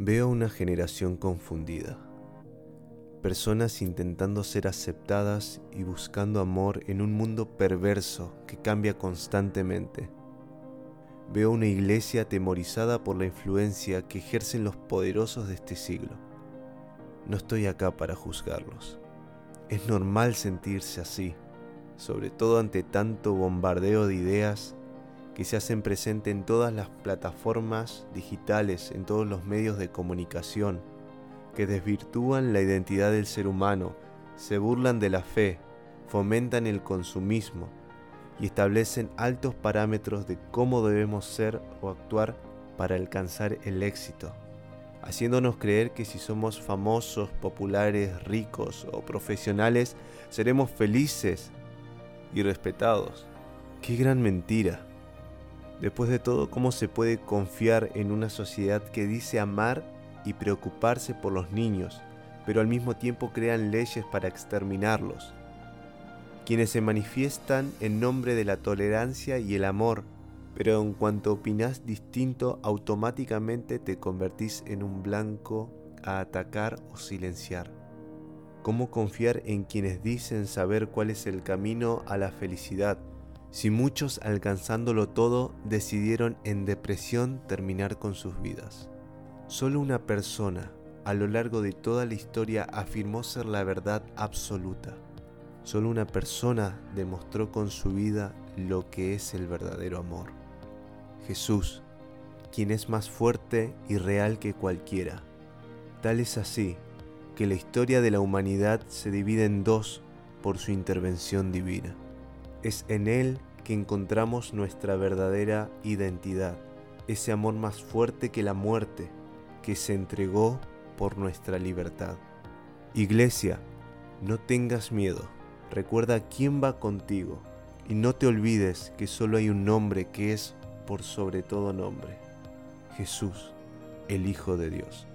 Veo una generación confundida. Personas intentando ser aceptadas y buscando amor en un mundo perverso que cambia constantemente. Veo una iglesia atemorizada por la influencia que ejercen los poderosos de este siglo. No estoy acá para juzgarlos. Es normal sentirse así, sobre todo ante tanto bombardeo de ideas que se hacen presente en todas las plataformas digitales, en todos los medios de comunicación, que desvirtúan la identidad del ser humano, se burlan de la fe, fomentan el consumismo y establecen altos parámetros de cómo debemos ser o actuar para alcanzar el éxito, haciéndonos creer que si somos famosos, populares, ricos o profesionales, seremos felices y respetados. ¡Qué gran mentira! Después de todo, ¿cómo se puede confiar en una sociedad que dice amar y preocuparse por los niños, pero al mismo tiempo crean leyes para exterminarlos? Quienes se manifiestan en nombre de la tolerancia y el amor, pero en cuanto opinas distinto, automáticamente te convertís en un blanco a atacar o silenciar. ¿Cómo confiar en quienes dicen saber cuál es el camino a la felicidad? Si muchos alcanzándolo todo decidieron en depresión terminar con sus vidas. Solo una persona a lo largo de toda la historia afirmó ser la verdad absoluta. Solo una persona demostró con su vida lo que es el verdadero amor. Jesús, quien es más fuerte y real que cualquiera. Tal es así que la historia de la humanidad se divide en dos por su intervención divina. Es en Él que encontramos nuestra verdadera identidad, ese amor más fuerte que la muerte, que se entregó por nuestra libertad. Iglesia, no tengas miedo, recuerda quién va contigo y no te olvides que solo hay un nombre que es por sobre todo nombre, Jesús, el Hijo de Dios.